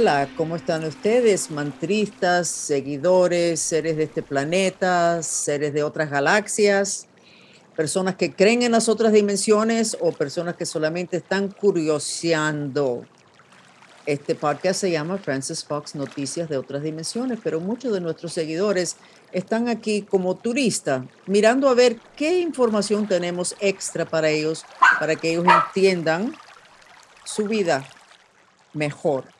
Hola, ¿cómo están ustedes? Mantristas, seguidores, seres de este planeta, seres de otras galaxias, personas que creen en las otras dimensiones o personas que solamente están curioseando. Este podcast se llama Francis Fox Noticias de otras dimensiones, pero muchos de nuestros seguidores están aquí como turistas, mirando a ver qué información tenemos extra para ellos, para que ellos entiendan su vida mejor.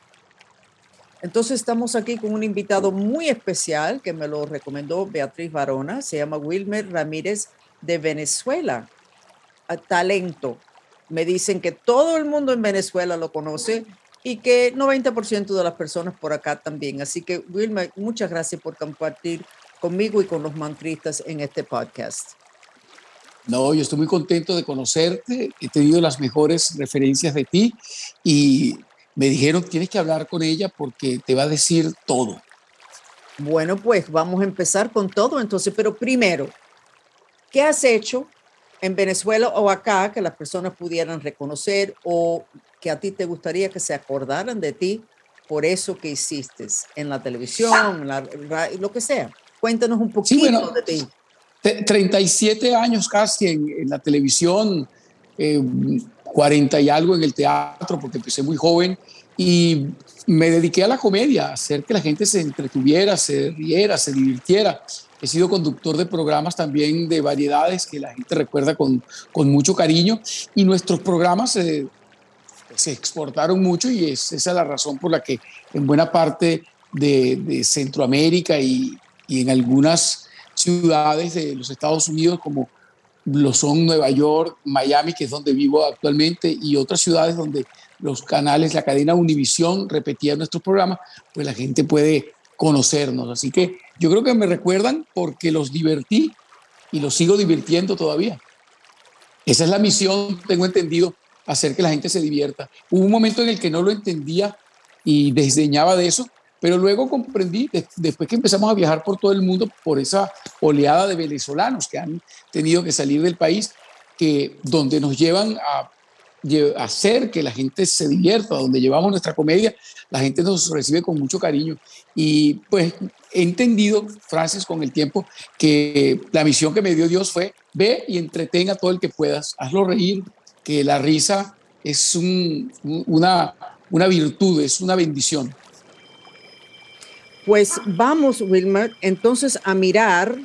Entonces estamos aquí con un invitado muy especial que me lo recomendó Beatriz Varona, se llama Wilmer Ramírez de Venezuela. A talento. Me dicen que todo el mundo en Venezuela lo conoce y que 90% de las personas por acá también. Así que Wilmer, muchas gracias por compartir conmigo y con los mantristas en este podcast. No, yo estoy muy contento de conocerte, he tenido las mejores referencias de ti y me dijeron tienes que hablar con ella porque te va a decir todo. Bueno, pues vamos a empezar con todo entonces, pero primero, ¿qué has hecho en Venezuela o acá que las personas pudieran reconocer o que a ti te gustaría que se acordaran de ti por eso que hiciste en la televisión, lo que sea? Cuéntanos un poquito de ti. 37 años casi en, la televisión, eh, 40 y algo en el teatro, porque empecé muy joven y me dediqué a la comedia, a hacer que la gente se entretuviera, se riera, se divirtiera. He sido conductor de programas también de variedades que la gente recuerda con, con mucho cariño y nuestros programas se, se exportaron mucho y es, esa es la razón por la que en buena parte de, de Centroamérica y, y en algunas ciudades de los Estados Unidos como lo son Nueva York, Miami, que es donde vivo actualmente, y otras ciudades donde los canales, la cadena Univisión repetía nuestros programas, pues la gente puede conocernos. Así que yo creo que me recuerdan porque los divertí y los sigo divirtiendo todavía. Esa es la misión, tengo entendido, hacer que la gente se divierta. Hubo un momento en el que no lo entendía y desdeñaba de eso, pero luego comprendí, después que empezamos a viajar por todo el mundo, por esa oleada de venezolanos que han tenido que salir del país, que donde nos llevan a, hacer que la gente se divierta, donde llevamos nuestra comedia, la gente nos recibe con mucho cariño. Y pues he entendido, Francis, con el tiempo, que la misión que me dio Dios fue, ve y entretenga a todo el que puedas, hazlo reír, que la risa es una, una virtud, es una bendición. Pues vamos, Wilmer, entonces a mirar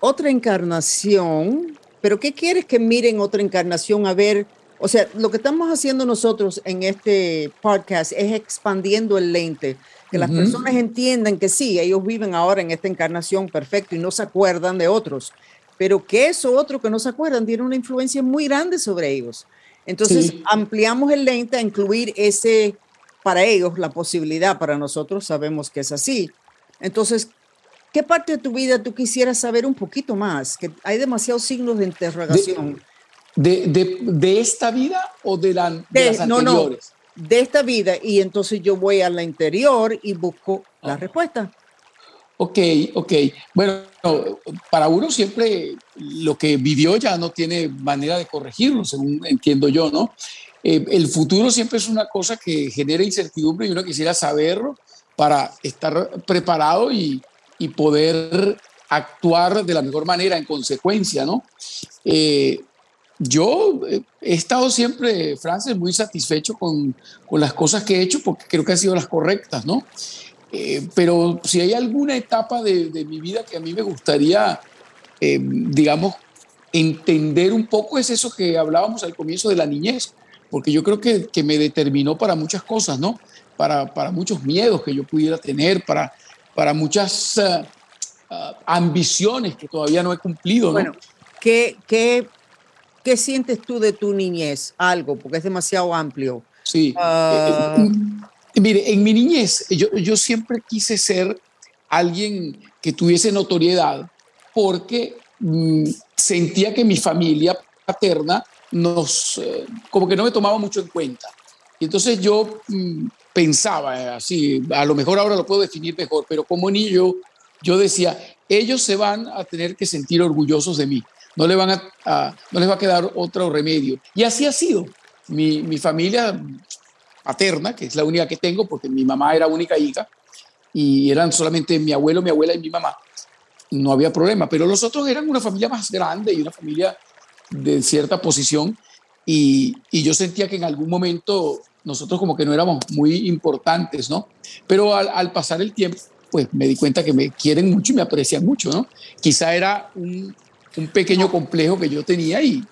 otra encarnación. Pero ¿qué quieres que miren otra encarnación? A ver, o sea, lo que estamos haciendo nosotros en este podcast es expandiendo el lente, que las personas entiendan que sí, ellos viven ahora en esta encarnación perfecto y no se acuerdan de otros, pero que eso otro que no se acuerdan tiene una influencia muy grande sobre ellos. Entonces, ampliamos el lente a incluir ese para ellos la posibilidad, para nosotros sabemos que es así. Entonces, ¿qué parte de tu vida tú quisieras saber un poquito más? Que hay demasiados signos de interrogación. ¿De, de, de, esta vida o de, la, de, las anteriores? No, no, de esta vida. Y entonces yo voy a la interior y busco la respuesta. Ok, ok. Bueno, para uno siempre lo que vivió ya no tiene manera de corregirlo, según entiendo yo, ¿no? Eh, el futuro siempre es una cosa que genera incertidumbre y uno quisiera saberlo para estar preparado y, poder actuar de la mejor manera en consecuencia, ¿no? Eh, yo eh, he estado siempre, Francis, muy satisfecho con, las cosas que he hecho porque creo que han sido las correctas, ¿no? pero si hay alguna etapa de, de, mi vida que a mí me gustaría, digamos, entender un poco, es eso que hablábamos al comienzo de la niñez porque yo creo que, que me determinó para muchas cosas, ¿no? Para, para, muchos miedos que yo pudiera tener, para, para muchas uh, uh, ambiciones que todavía no he cumplido, ¿no? Bueno, ¿qué, qué, qué sientes tú de tu niñez? Algo, porque es demasiado amplio. Sí. Uh... mire, en mi niñez yo, yo siempre quise ser alguien que tuviese notoriedad porque mm, sentía que mi familia paterna nos, eh, como que no me tomaba mucho en cuenta. Y entonces yo mm, pensaba eh, así, a lo mejor ahora lo puedo definir mejor, pero como niño yo decía, ellos se van a tener que sentir orgullosos de mí, no, le van a, no les va a quedar otro remedio. Y así ha sido. Mi, mi familia paterna, que es la única que tengo, porque mi mamá era única hija, y eran solamente mi abuelo, mi abuela y mi mamá, no había problema. Pero los otros eran una familia más grande y una familia de cierta posición, y, y yo sentía que en algún momento nosotros como que no éramos muy importantes, ¿no? Pero al, al pasar el tiempo, pues me di cuenta que me quieren mucho y me aprecian mucho, ¿no? Quizá era un, un pequeño complejo que yo tenía y,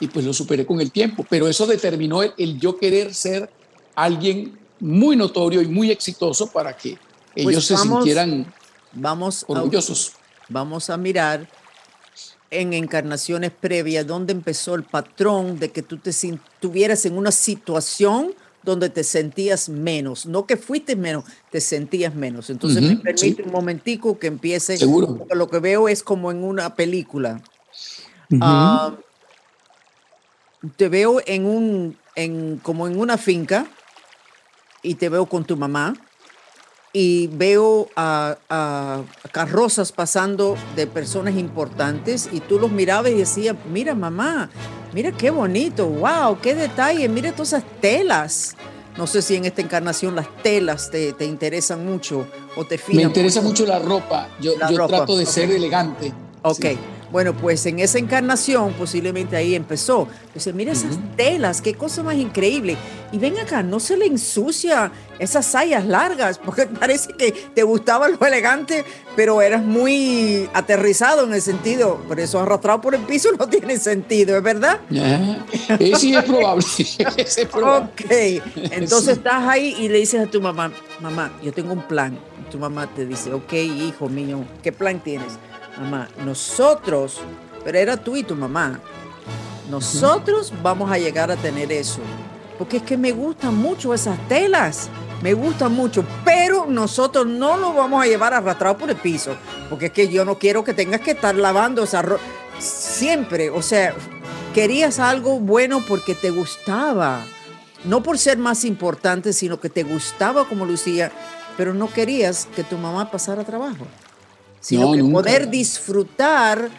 y pues lo superé con el tiempo, pero eso determinó el, yo querer ser alguien muy notorio y muy exitoso para que pues ellos se sintieran vamos orgullosos. vamos a mirar en encarnaciones previas dónde empezó el patrón de que tú te estuvieras en una situación donde te sentías menos, no que fuiste menos, te sentías menos. Entonces me permite un momentico que empiece. Seguro. Lo que veo es como en una película te veo en un, en, como en una finca y te veo con tu mamá y veo a, a, carrozas pasando de personas importantes y tú los mirabas y decías, mira mamá, mira qué bonito, wow, qué detalle, mira todas esas telas. No sé si en esta encarnación las telas te, te interesan mucho o te Me interesa mucho, la ropa, yo, yo trato de ser elegante. Ok. Bueno, pues en esa encarnación posiblemente ahí empezó. Dice, mira esas telas, qué cosa más increíble. Y ven acá, no se le ensucia esas sayas largas, porque parece que te gustaba lo elegante, pero eras muy aterrizado en el sentido. Por eso arrastrado por el piso no tiene sentido, ¿es verdad? Eh, sí, es probable. es probable. Ok, entonces estás ahí y le dices a tu mamá, mamá, yo tengo un plan. tu mamá te dice, ok, hijo mío, ¿qué plan tienes? Mamá, nosotros, pero era tú y tu mamá, nosotros vamos a llegar a tener eso. Porque es que me gustan mucho esas telas, me gustan mucho, pero nosotros no lo vamos a llevar arrastrado por el piso, porque es que yo no quiero que tengas que estar lavando esa ropa siempre, o sea, querías algo bueno porque te gustaba, no por ser más importante, sino que te gustaba como lucía, pero no querías que tu mamá pasara trabajo sino que poder disfrutar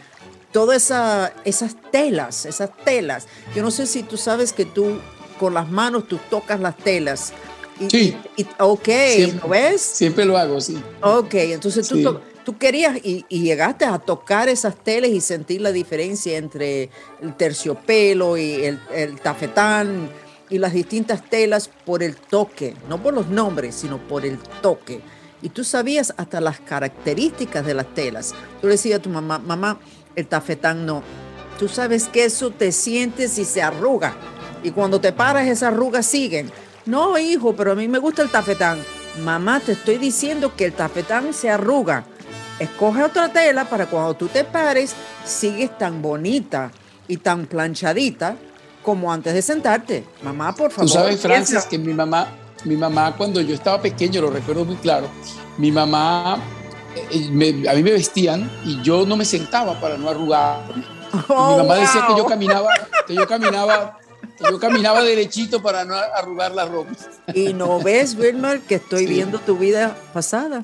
todas esa, esas telas, esas telas. Yo no sé si tú sabes que tú con las manos tú tocas las telas. Y, sí. ok, ¿lo ves? Siempre lo hago, sí. Ok, entonces tú, tú querías y, llegaste a tocar esas telas y sentir la diferencia entre el terciopelo y el, el tafetán y las distintas telas por el toque, no por los nombres, sino por el toque y tú sabías hasta las características de las telas. Tú le decías a tu mamá, mamá, el tafetán no. Tú sabes que eso te sientes y se arruga. Y cuando te paras, esas arrugas siguen. No, hijo, pero a mí me gusta el tafetán. Mamá, te estoy diciendo que el tafetán se arruga. Escoge otra tela para cuando tú te pares, sigues tan bonita y tan planchadita como antes de sentarte. Mamá, por favor. Tú sabes, Francis, que mi mamá, mi mamá cuando yo estaba pequeño, lo recuerdo muy claro, mi mamá, eh, a mí me vestían y yo no me sentaba para no arrugar. mi oh, mamá decía que yo caminaba, que yo caminaba, que yo caminaba derechito para no arrugar la ropa. Y no ves, Wilmer, que estoy viendo tu vida pasada.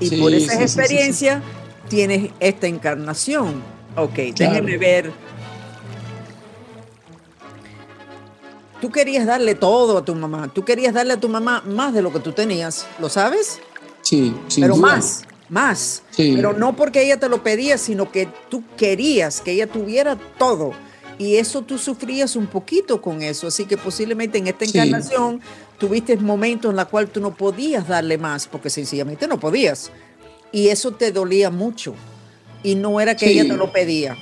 Y por esa experiencia tienes esta encarnación. Ok, déjeme ver Tú querías darle todo a tu mamá. Tú querías darle a tu mamá más de lo que tú tenías. ¿Lo sabes? Sí, sí. Pero más, más. Pero no porque ella te lo pedía, sino que tú querías que ella tuviera todo. Y eso tú sufrías un poquito con eso. Así que posiblemente en esta encarnación tuviste momentos en los cuales tú no podías darle más, porque sencillamente no podías. Y eso te dolía mucho. Y no era que ella te lo pedía.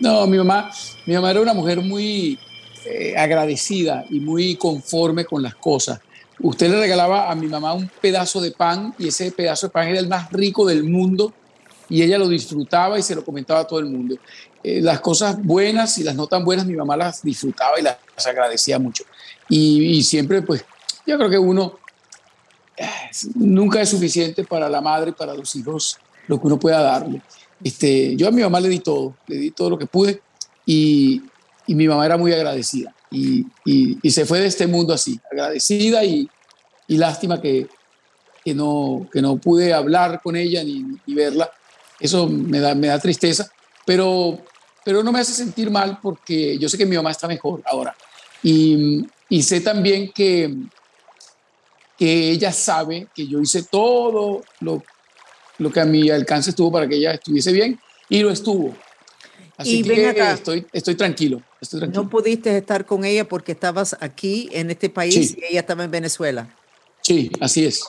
No, mi mamá, mi mamá era una mujer muy, eh, agradecida y muy conforme con las cosas. Usted le regalaba a mi mamá un pedazo de pan y ese pedazo de pan era el más rico del mundo y ella lo disfrutaba y se lo comentaba a todo el mundo. Eh, las cosas buenas y las no tan buenas mi mamá las disfrutaba y las agradecía mucho. Y, siempre, pues, yo creo que uno eh, nunca es suficiente para la madre, para los hijos, lo que uno pueda darle. Este, yo a mi mamá le di todo, le di todo lo que pude y, y mi mamá era muy agradecida y, y, se fue de este mundo así, agradecida y, y lástima que, que, no, que no pude hablar con ella ni, ni, verla. Eso me da, me da tristeza, pero, pero no me hace sentir mal porque yo sé que mi mamá está mejor ahora. Y, Y sé también que, que ella sabe que yo hice todo lo, lo que a mi alcance estuvo para que ella estuviese bien y lo estuvo. Así que Estoy, estoy, tranquilo, estoy tranquilo. No pudiste estar con ella porque estabas aquí en este país y ella estaba en Venezuela. Sí, así es.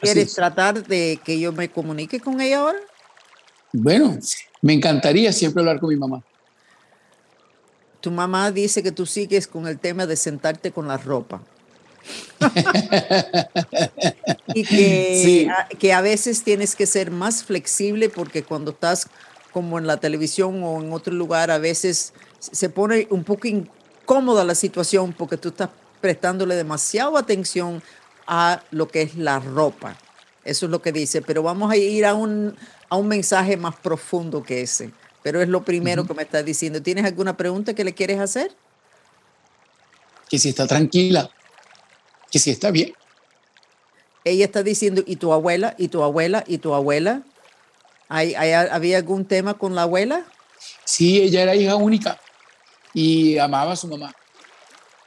¿Quieres tratar de que yo me comunique con ella ahora? Bueno, me encantaría siempre hablar con mi mamá. Tu mamá dice que tú sigues con el tema de sentarte con la ropa. y que, a, que a veces tienes que ser más flexible porque cuando estás como en la televisión o en otro lugar, a veces se pone un poco incómoda la situación porque tú estás prestándole demasiada atención a lo que es la ropa. Eso es lo que dice, pero vamos a ir a un, a un mensaje más profundo que ese. Pero es lo primero que me estás diciendo. ¿Tienes alguna pregunta que le quieres hacer? Que si está tranquila, que si está bien. Ella está diciendo, ¿y tu abuela? ¿Y tu abuela? ¿Y tu abuela? ¿Hay, había algún tema con la abuela? Sí, ella era hija única y amaba a su mamá.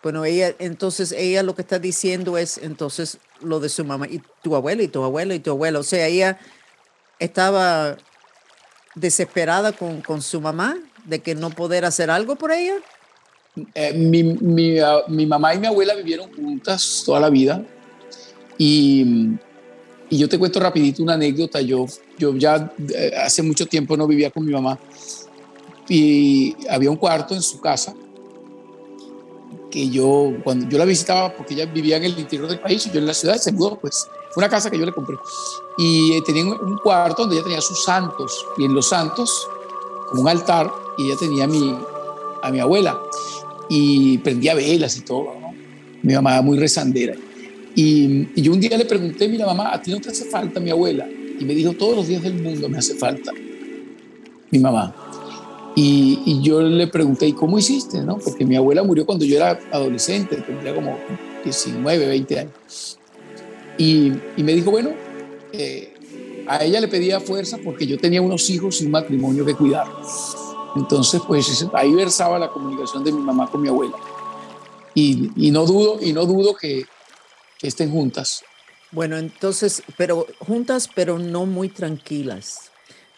Bueno, ella, entonces ella lo que está diciendo es entonces lo de su mamá y tu abuela y tu abuela y tu abuela. O sea, ella estaba desesperada con, con su mamá de que no poder hacer algo por ella? Eh, mi, mi, mi, mamá y mi abuela vivieron juntas toda la vida y, y, yo te cuento rapidito una anécdota. Yo, yo ya eh, hace mucho tiempo no vivía con mi mamá y había un cuarto en su casa que yo, cuando yo la visitaba, porque ella vivía en el interior del país y yo en la ciudad, se mudó, pues fue una casa que yo le compré. Y eh, tenía un cuarto donde ella tenía sus santos, y en los santos, como un altar, y ella tenía a mi, a mi abuela, y prendía velas y todo, ¿no? Mi mamá muy rezandera. Y, y, yo un día le pregunté, mira mamá, ¿a ti no te hace falta mi abuela? Y me dijo, todos los días del mundo me hace falta mi mamá. Y, yo le pregunté, ¿y cómo hiciste? ¿no? Porque mi abuela murió cuando yo era adolescente, tendría como 19, 20 años. Y, y me dijo, bueno, eh, a ella le pedía fuerza porque yo tenía unos hijos y un matrimonio que cuidar. Entonces, pues ahí versaba la comunicación de mi mamá con mi abuela. Y, y no dudo, y no dudo que, que estén juntas. Bueno, entonces, pero juntas, pero no muy tranquilas.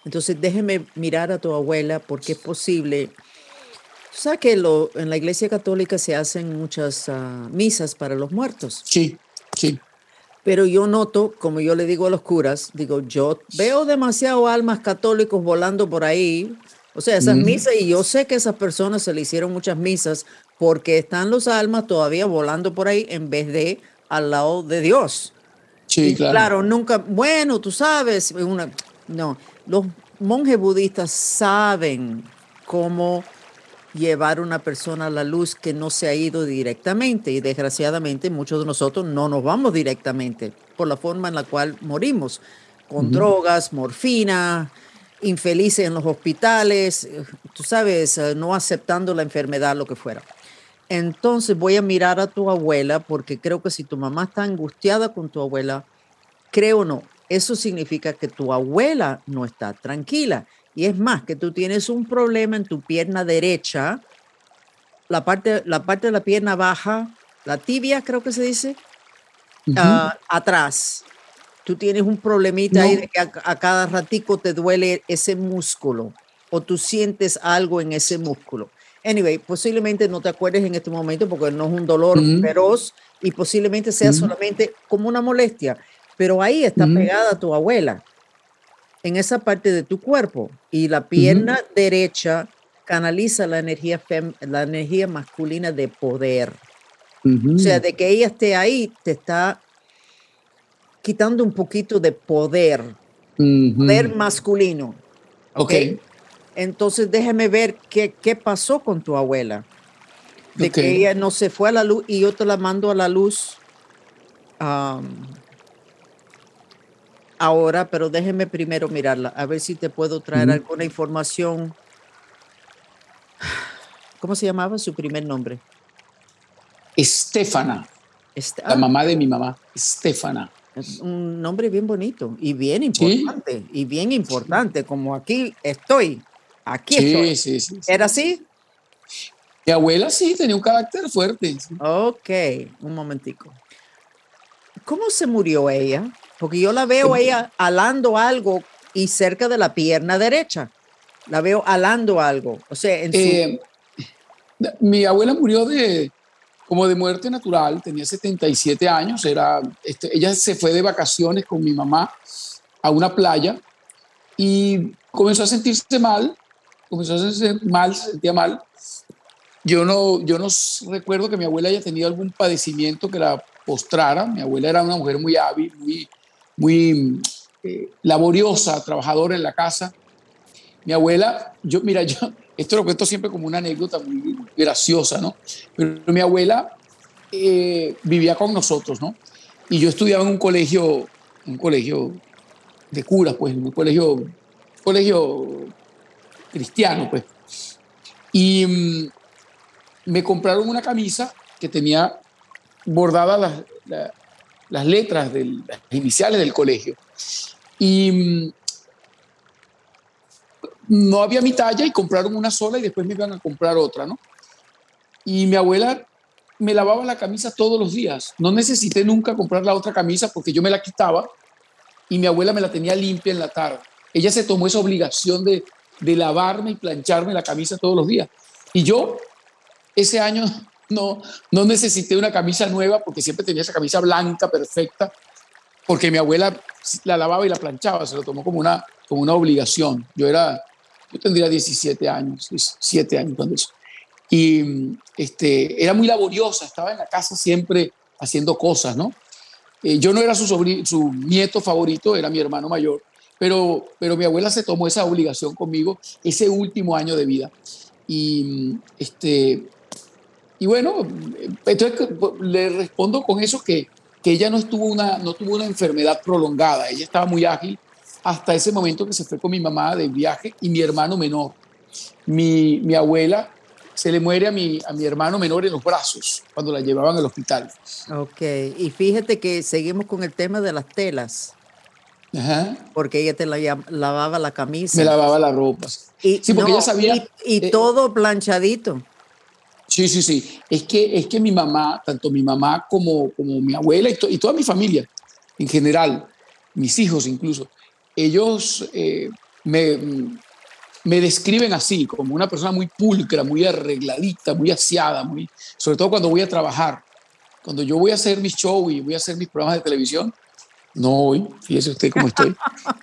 Entonces, déjeme mirar a tu abuela porque es posible. Tú sabes que lo, en la iglesia católica se hacen muchas ah, misas para los muertos. Sí, sí. Pero yo noto, como yo le digo a los curas, digo, yo veo demasiado almas católicos volando por ahí. O sea, esas misas, y yo sé que esas personas se le hicieron muchas misas porque están los almas todavía volando por ahí en vez de al lado de Dios. Sí, claro. claro. nunca, bueno, tú sabes, una, no, los monjes budistas saben cómo llevar una persona a la luz que no se ha ido directamente y desgraciadamente muchos de nosotros no nos vamos directamente por la forma en la cual morimos, con drogas, morfina, infelices en los hospitales, tú sabes, eh, no aceptando la enfermedad, lo que fuera. Entonces voy a mirar a tu abuela porque creo que si tu mamá está angustiada con tu abuela, creo o no, eso significa que tu abuela no está tranquila. Y es más, que tú tienes un problema en tu pierna derecha, la parte, la parte de la pierna baja, la tibia creo que se dice, ah, atrás. Tú tienes un problemita ahí de que a, cada ratico te duele ese músculo o tú sientes algo en ese músculo. Anyway, posiblemente no te acuerdes en este momento porque no es un dolor feroz y posiblemente sea solamente como una molestia pero ahí está pegada tu abuela, en esa parte de tu cuerpo. Y la pierna derecha canaliza la energía, la energía masculina de poder. O sea, de que ella esté ahí, te está quitando un poquito de poder, poder masculino. Ok. Entonces déjame ver qué, qué pasó con tu abuela. De que ella no se fue a la luz y yo te la mando a la luz ahora, pero déjeme primero mirarla, a ver si te puedo traer alguna información. ¿Cómo se llamaba su primer nombre? Estefana. la mamá de mi mamá, Estefana. Es un nombre bien bonito y bien importante, y bien importante, como aquí estoy, aquí estoy. Sí, sí, ¿Era así? Mi abuela sí tenía un carácter fuerte. Ok, un momentico. ¿Cómo se murió ella? Porque yo la veo ella alando algo y cerca de la pierna derecha. La veo alando algo. O sea, en su... Eh, mi abuela murió de como de muerte natural, tenía 77 años, era, este, ella se fue de vacaciones con mi mamá a una playa y comenzó a sentirse mal, comenzó a sentirse mal, se sentía mal. Yo no, yo no recuerdo que mi abuela haya tenido algún padecimiento que la postrara. Mi abuela era una mujer muy hábil, muy, muy eh, laboriosa, trabajadora en la casa. Mi abuela, yo, mira, yo, esto lo cuento siempre como una anécdota muy graciosa, ¿no? Pero mi abuela eh, vivía con nosotros, ¿no? Y yo estudiaba en un colegio, un colegio de curas, pues, un colegio, colegio cristiano, pues. Y mm, me compraron una camisa que tenía bordadas las, las letras, las iniciales del colegio. Y mm, no había mi talla y compraron una sola y después me iban a comprar otra, ¿no? Y mi abuela me lavaba la camisa todos los días. No necesité nunca comprar la otra camisa porque yo me la quitaba y mi abuela me la tenía limpia en la tarde. Ella se tomó esa obligación de, de lavarme y plancharme la camisa todos los días. Y yo ese año no, no necesité una camisa nueva porque siempre tenía esa camisa blanca perfecta porque mi abuela la lavaba y la planchaba, se lo tomó como una, como una obligación. Yo era yo tendría 17 años, 17 años cuando eso. Y este, era muy laboriosa, estaba en la casa siempre haciendo cosas, ¿no? Eh, yo no era su, su nieto favorito, era mi hermano mayor, pero, pero mi abuela se tomó esa obligación conmigo ese último año de vida. Y, este, y bueno, entonces le respondo con eso que, que ella no, estuvo una, no tuvo una enfermedad prolongada, ella estaba muy ágil, hasta ese momento que se fue con mi mamá de viaje y mi hermano menor. Mi, mi abuela se le muere a mi, a mi hermano menor en los brazos cuando la llevaban al hospital. Ok, y fíjate que seguimos con el tema de las telas. Ajá. Porque ella te la, lavaba la camisa. Me lavaba la ropa. Y, sí, porque ella sabía. Y, eh, todo planchadito. Sí, sí, sí. Es que, es que mi mamá, tanto mi mamá como, como mi abuela y, y toda mi familia en general, mis hijos incluso, ellos eh, me, me, describen así, como una persona muy pulcra, muy arregladita, muy aseada, muy, sobre todo cuando voy a trabajar. Cuando yo voy a hacer mi show y voy a hacer mis programas de televisión, no hoy, fíjese usted cómo estoy.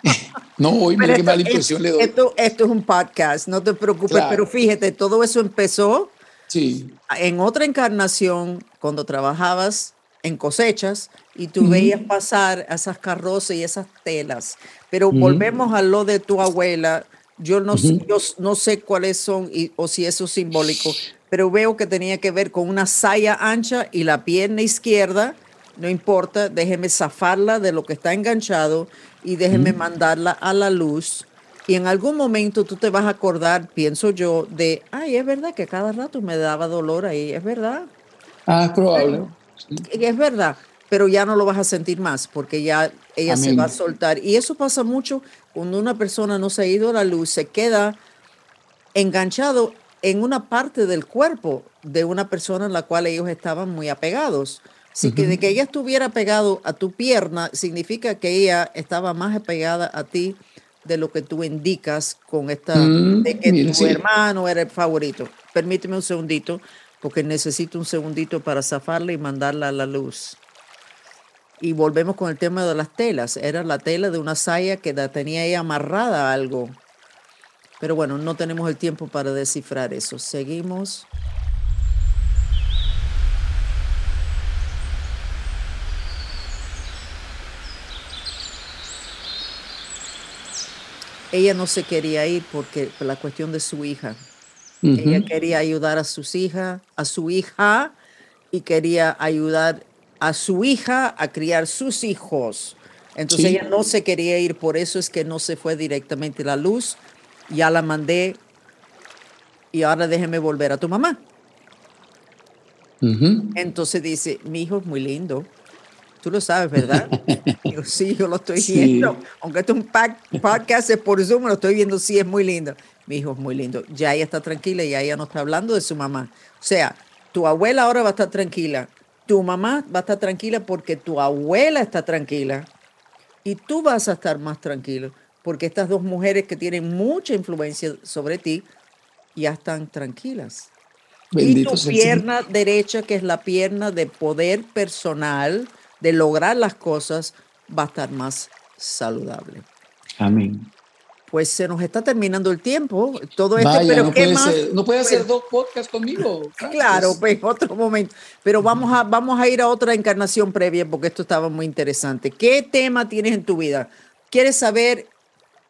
no hoy, mire qué mala impresión le doy. Esto, esto, es un podcast, no te preocupes, pero fíjate, todo eso empezó sí. en otra encarnación, cuando trabajabas en cosechas y tú veías pasar esas carrozas y esas telas. Pero volvemos a lo de tu abuela. Yo no, yo no sé cuáles son y, o si eso es simbólico, pero veo que tenía que ver con una saya ancha y la pierna izquierda. No importa, déjeme zafarla de lo que está enganchado y déjeme mandarla a la luz. Y en algún momento tú te vas a acordar, pienso yo, de, ay, es verdad que cada rato me daba dolor ahí, es verdad. Ah, es probable. Es verdad pero ya no lo vas a sentir más porque ya ella se va a soltar. Y eso pasa mucho cuando una persona no se ha ido a la luz, se queda enganchado en una parte del cuerpo de una persona en la cual ellos estaban muy apegados. Así que de que ella estuviera pegado a tu pierna significa que ella estaba más apegada a ti de lo que tú indicas con esta, mm, de que tu hermano era el favorito. Permíteme un segundito, porque necesito un segundito para zafarla y mandarla a la luz. Y volvemos con el tema de las telas. Era la tela de una saya que la tenía ahí amarrada a algo. Pero bueno, no tenemos el tiempo para descifrar eso. Seguimos. Ella no se quería ir porque por la cuestión de su hija. Ella quería ayudar a sus hijas, a su hija y quería ayudar a su hija a criar sus hijos. Entonces ella no se quería ir, por eso es que no se fue directamente la luz. Ya la mandé y ahora déjeme volver a tu mamá. Entonces dice, mi hijo es muy lindo. Tú lo sabes, ¿verdad? sí, yo lo estoy viendo. Aunque esto es un podcast por Zoom, lo estoy viendo, sí, es muy lindo. Mi hijo es muy lindo. Ya ella está tranquila y ella no está hablando de su mamá. O sea, tu abuela ahora va a estar tranquila. Tu mamá va a estar tranquila porque tu abuela está tranquila. Y tú vas a estar más tranquilo porque estas dos mujeres que tienen mucha influencia sobre ti ya están tranquilas. y tu pierna derecha, que es la pierna de poder personal, de lograr las cosas, va a estar más saludable. Amén pues se nos está terminando el tiempo. Todo esto, pero no ¿qué puede más? no puede hacer pues dos podcasts conmigo. Claro, pues otro momento. Pero vamos a, vamos a ir a otra encarnación previa porque esto estaba muy interesante. ¿Qué tema tienes en tu vida? ¿Quieres saber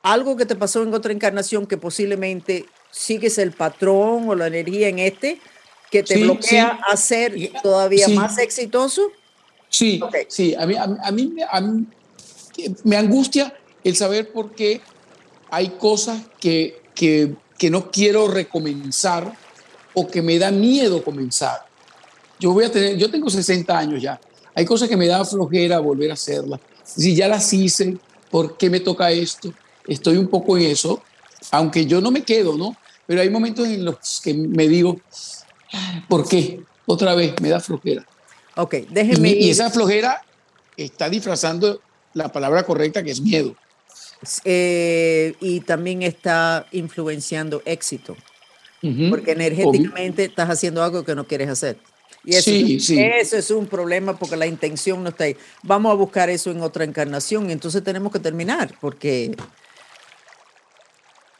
algo que te pasó en otra encarnación que posiblemente sigues el patrón o la energía en este que te bloquea a ser todavía más exitoso? Sí, sí. A mí, a mí me angustia el saber por qué hay cosas que, que, que no quiero recomenzar o que me da miedo comenzar. Yo voy a tener, yo tengo 60 años ya. Hay cosas que me da flojera volver a hacerlas. Si ya las hice, ¿por qué me toca esto? Estoy un poco en eso, aunque yo no me quedo, ¿no? Pero hay momentos en los que me digo, ¿por qué? Otra vez me da flojera. Ok, déjeme. Y, y esa flojera está disfrazando la palabra correcta que es miedo. Eh, y también está influenciando éxito, porque energéticamente estás haciendo algo que no quieres hacer. Y eso, eso es un problema porque la intención no está ahí. Vamos a buscar eso en otra encarnación entonces tenemos que terminar porque,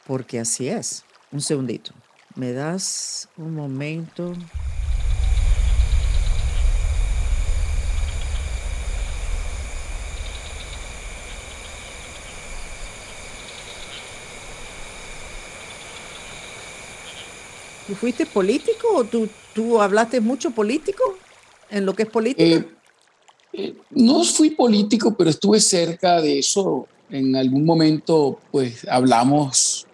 porque así es. Un segundito. ¿Me das un momento? ¿Tú fuiste político o tú, tú hablaste mucho político en lo que es política? Eh, eh, no fui político, pero estuve cerca de eso. En algún momento, pues hablamos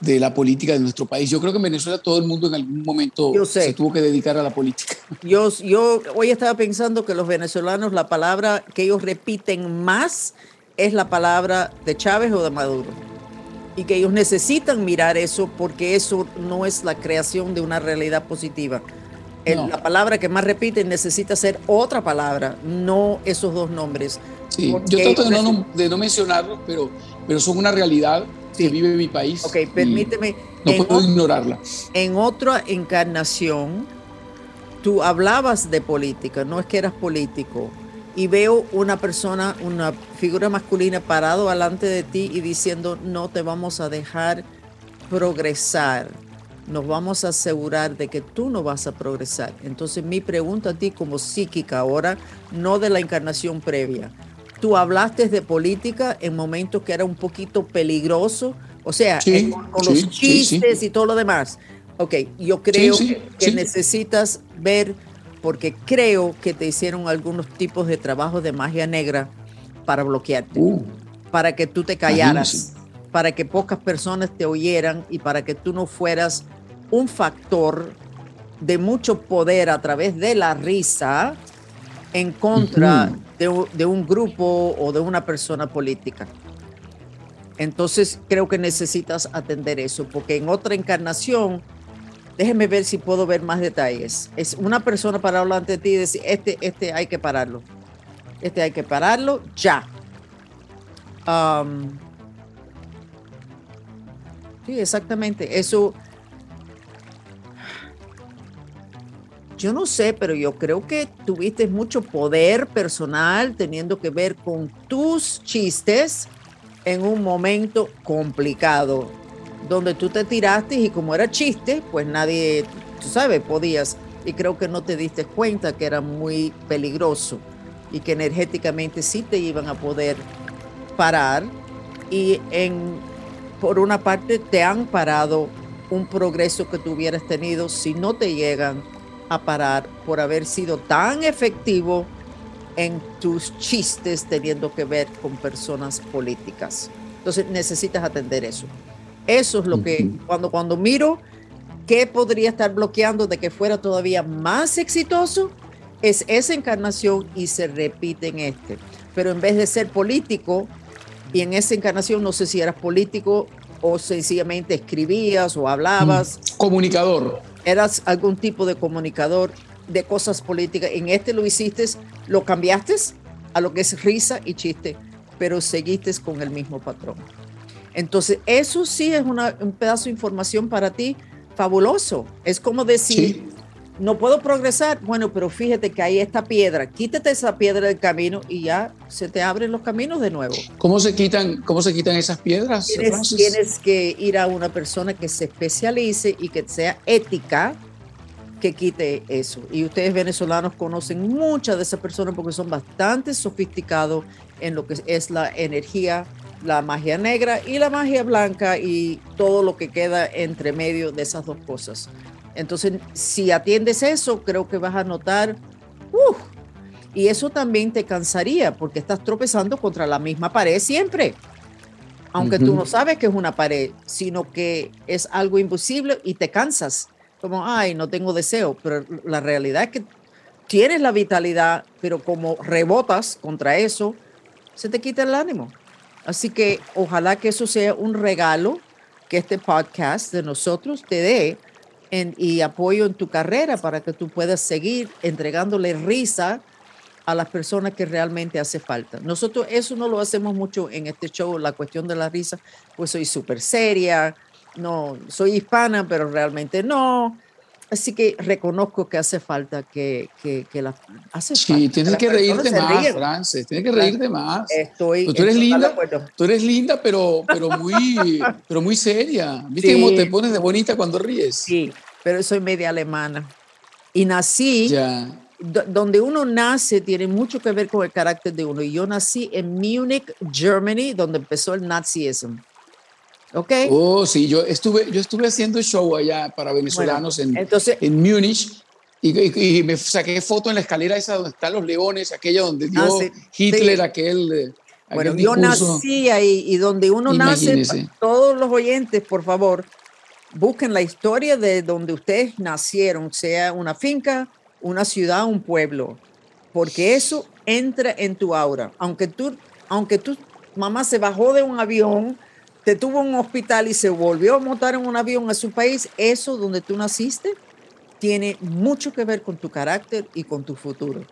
de la política de nuestro país. Yo creo que en Venezuela todo el mundo en algún momento se tuvo que dedicar a la política. Yo, yo hoy estaba pensando que los venezolanos, la palabra que ellos repiten más es la palabra de Chávez o de Maduro y que ellos necesitan mirar eso porque eso no es la creación de una realidad positiva. La palabra que más repiten necesita ser otra palabra, no esos dos nombres. Sí, yo trato de no, de no, mencionarlos, pero, pero son una realidad que vive mi país. Ok, permíteme. No puedo ignorarla. En otra encarnación, tú hablabas de política, no es que eras político, y veo una persona, una figura masculina parado delante de ti y diciendo, no te vamos a dejar progresar, nos vamos a asegurar de que tú no vas a progresar. Entonces mi pregunta a ti como psíquica ahora, no de la encarnación previa, tú hablaste de política en momentos que era un poquito peligroso, o sea, con, los chistes y todo lo demás. Ok, yo creo que necesitas ver porque creo que te hicieron algunos tipos de trabajo de magia negra para bloquearte, uh. para que tú te callaras, para que pocas personas te oyeran y para que tú no fueras un factor de mucho poder a través de la risa en contra de, de un grupo o de una persona política. Entonces creo que necesitas atender eso, porque en otra encarnación Déjeme ver si puedo ver más detalles. Es una persona para hablar ante ti y decir, este, este hay que pararlo. Este hay que pararlo ya. sí, exactamente. Eso. Yo no sé, pero yo creo que tuviste mucho poder personal teniendo que ver con tus chistes en un momento complicado donde tú te tiraste y como era chiste, pues nadie, tú sabes, podías. Y creo que no te diste cuenta que era muy peligroso y que energéticamente sí te iban a poder parar. Y en, por una parte te han parado un progreso que tú hubieras tenido si no te llegan a parar por haber sido tan efectivo en tus chistes teniendo que ver con personas políticas. Entonces necesitas atender eso. Eso es lo que cuando, cuando miro qué podría estar bloqueando de que fuera todavía más exitoso, es esa encarnación y se repite en este. Pero en vez de ser político, y en esa encarnación no sé si eras político o sencillamente escribías o hablabas? Mm, comunicador. ¿Eras algún tipo de comunicador de cosas políticas? En este lo hiciste, lo cambiaste a lo que es risa y chiste, pero seguiste con el mismo patrón. Entonces, eso sí es un pedazo de información para ti fabuloso. Es como decir, no puedo progresar. Bueno, pero fíjate que hay esta piedra. Quítate esa piedra del camino y ya se te abren los caminos de nuevo. ¿Cómo se quitan, cómo se quitan esas piedras? Tienes, tienes que ir a una persona que se especialice y que sea ética que quite eso. Y ustedes venezolanos conocen muchas de esas personas porque son bastante sofisticados en lo que es la energía, la magia negra y la magia blanca y todo lo que queda entre medio de esas dos cosas. Entonces, si atiendes eso, creo que vas a notar, y eso también te cansaría porque estás tropezando contra la misma pared siempre. Aunque tú no sabes que es una pared, sino que es algo imposible y te cansas. Como, ay, no tengo deseo. Pero la realidad es que tienes la vitalidad, pero como rebotas contra eso, se te quita el ánimo. Así que ojalá que eso sea un regalo que este podcast de nosotros te dé y apoyo en tu carrera para que tú puedas seguir entregándole risa a las personas que realmente hace falta. Nosotros eso no lo hacemos mucho en este show, la cuestión de la risa, pues soy súper seria, no, soy hispana, pero realmente no. Así que reconozco que hace falta que, que, que la hace sí, tienes que, reírte más, Frances, tienes que reírte más. Estoy tú eres linda, tú eres linda, pero, pero muy, pero muy seria. ¿Viste cómo te pones de bonita cuando ríes? Sí, pero soy media alemana y nací. Donde uno nace tiene mucho que ver con el carácter de uno. Y yo nací en Múnich, Germany, donde empezó el nazismo. ¿Ok? Oh, sí, yo estuve, yo estuve haciendo show allá para venezolanos en, entonces, en Múnich y, me saqué foto en la escalera esa donde están los leones, aquella donde dio ah, Hitler aquel, eh, Bueno, yo nací ahí y donde uno nace, todos los oyentes, por favor, busquen la historia de donde ustedes nacieron, sea una finca, una ciudad, un pueblo, porque eso entra en tu aura. Aunque tú, aunque tu mamá se bajó de un avión, te tuvo en un hospital y se volvió a montar en un avión a su país, eso donde tú naciste tiene mucho que ver con tu carácter y con tu futuro.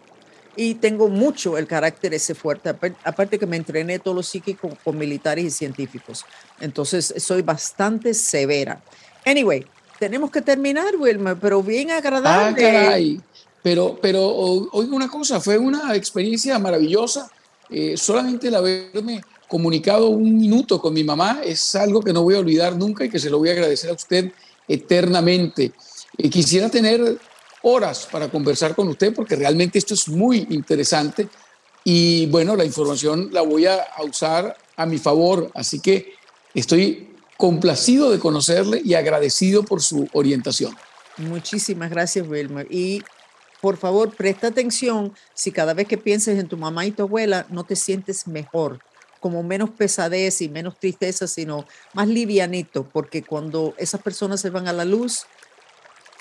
Y tengo mucho el carácter ese fuerte, aparte que me entrené todos los psíquicos con militares y científicos. Entonces soy bastante severa. Anyway, tenemos que terminar, Wilmer, pero bien agradable. Ah, caray. Pero, pero oiga una cosa, fue una experiencia maravillosa. Eh, solamente el haberme comunicado un minuto con mi mamá es algo que no voy a olvidar nunca y que se lo voy a agradecer a usted eternamente. Eh, quisiera tener horas para conversar con usted porque realmente esto es muy interesante y bueno, la información la voy a usar a mi favor, así que estoy complacido de conocerle y agradecido por su orientación. Muchísimas gracias, Wilmer. Y por favor, presta atención si cada vez que pienses en tu mamá y tu abuela no te sientes mejor como menos pesadez y menos tristeza, sino más livianito, porque cuando esas personas se van a la luz,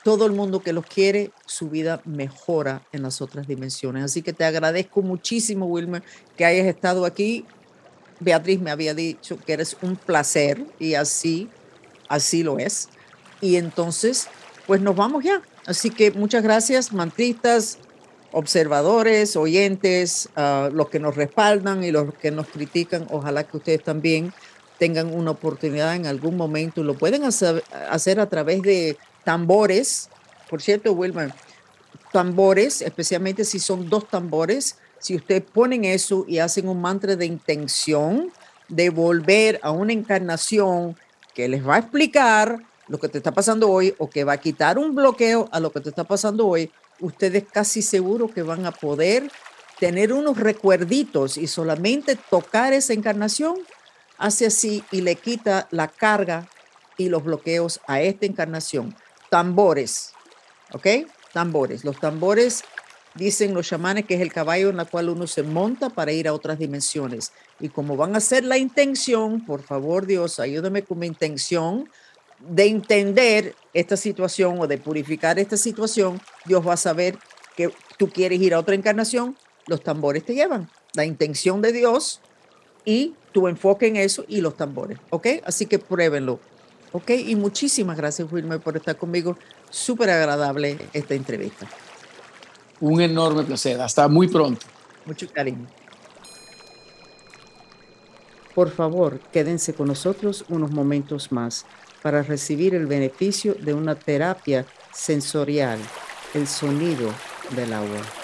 todo el mundo que los quiere, su vida mejora en las otras dimensiones. Así que te agradezco muchísimo, Wilmer, que hayas estado aquí. Beatriz me había dicho que eres un placer y así, así lo es. Y entonces, pues nos vamos ya. Así que muchas gracias, mantristas, observadores, oyentes, uh, los que nos respaldan y los que nos critican. Ojalá que ustedes también tengan una oportunidad en algún momento. Lo pueden hacer, a través de tambores. Por cierto, Wilmer, tambores, especialmente si son dos tambores, si ustedes ponen eso y hacen un mantra de intención de volver a una encarnación que les va a explicar lo que te está pasando hoy o que va a quitar un bloqueo a lo que te está pasando hoy, ustedes casi seguro que van a poder tener unos recuerditos y solamente tocar esa encarnación hace así y le quita la carga y los bloqueos a esta encarnación. Tambores, ¿ok? Tambores. Los tambores dicen los chamanes que es el caballo en la cual uno se monta para ir a otras dimensiones. Y como van a ser la intención, por favor Dios, ayúdame con mi intención de entender esta situación o de purificar esta situación, Dios va a saber que tú quieres ir a otra encarnación, los tambores te llevan. La intención de Dios y tu enfoque en eso y los tambores, ¿ok? Así que pruébenlo, ¿ok? Y muchísimas gracias, Wilmer, por estar conmigo. Súper agradable esta entrevista. Un enorme placer. Hasta muy pronto. Mucho cariño. Por favor, quédense con nosotros unos momentos más para recibir el beneficio de una terapia sensorial, el sonido del agua.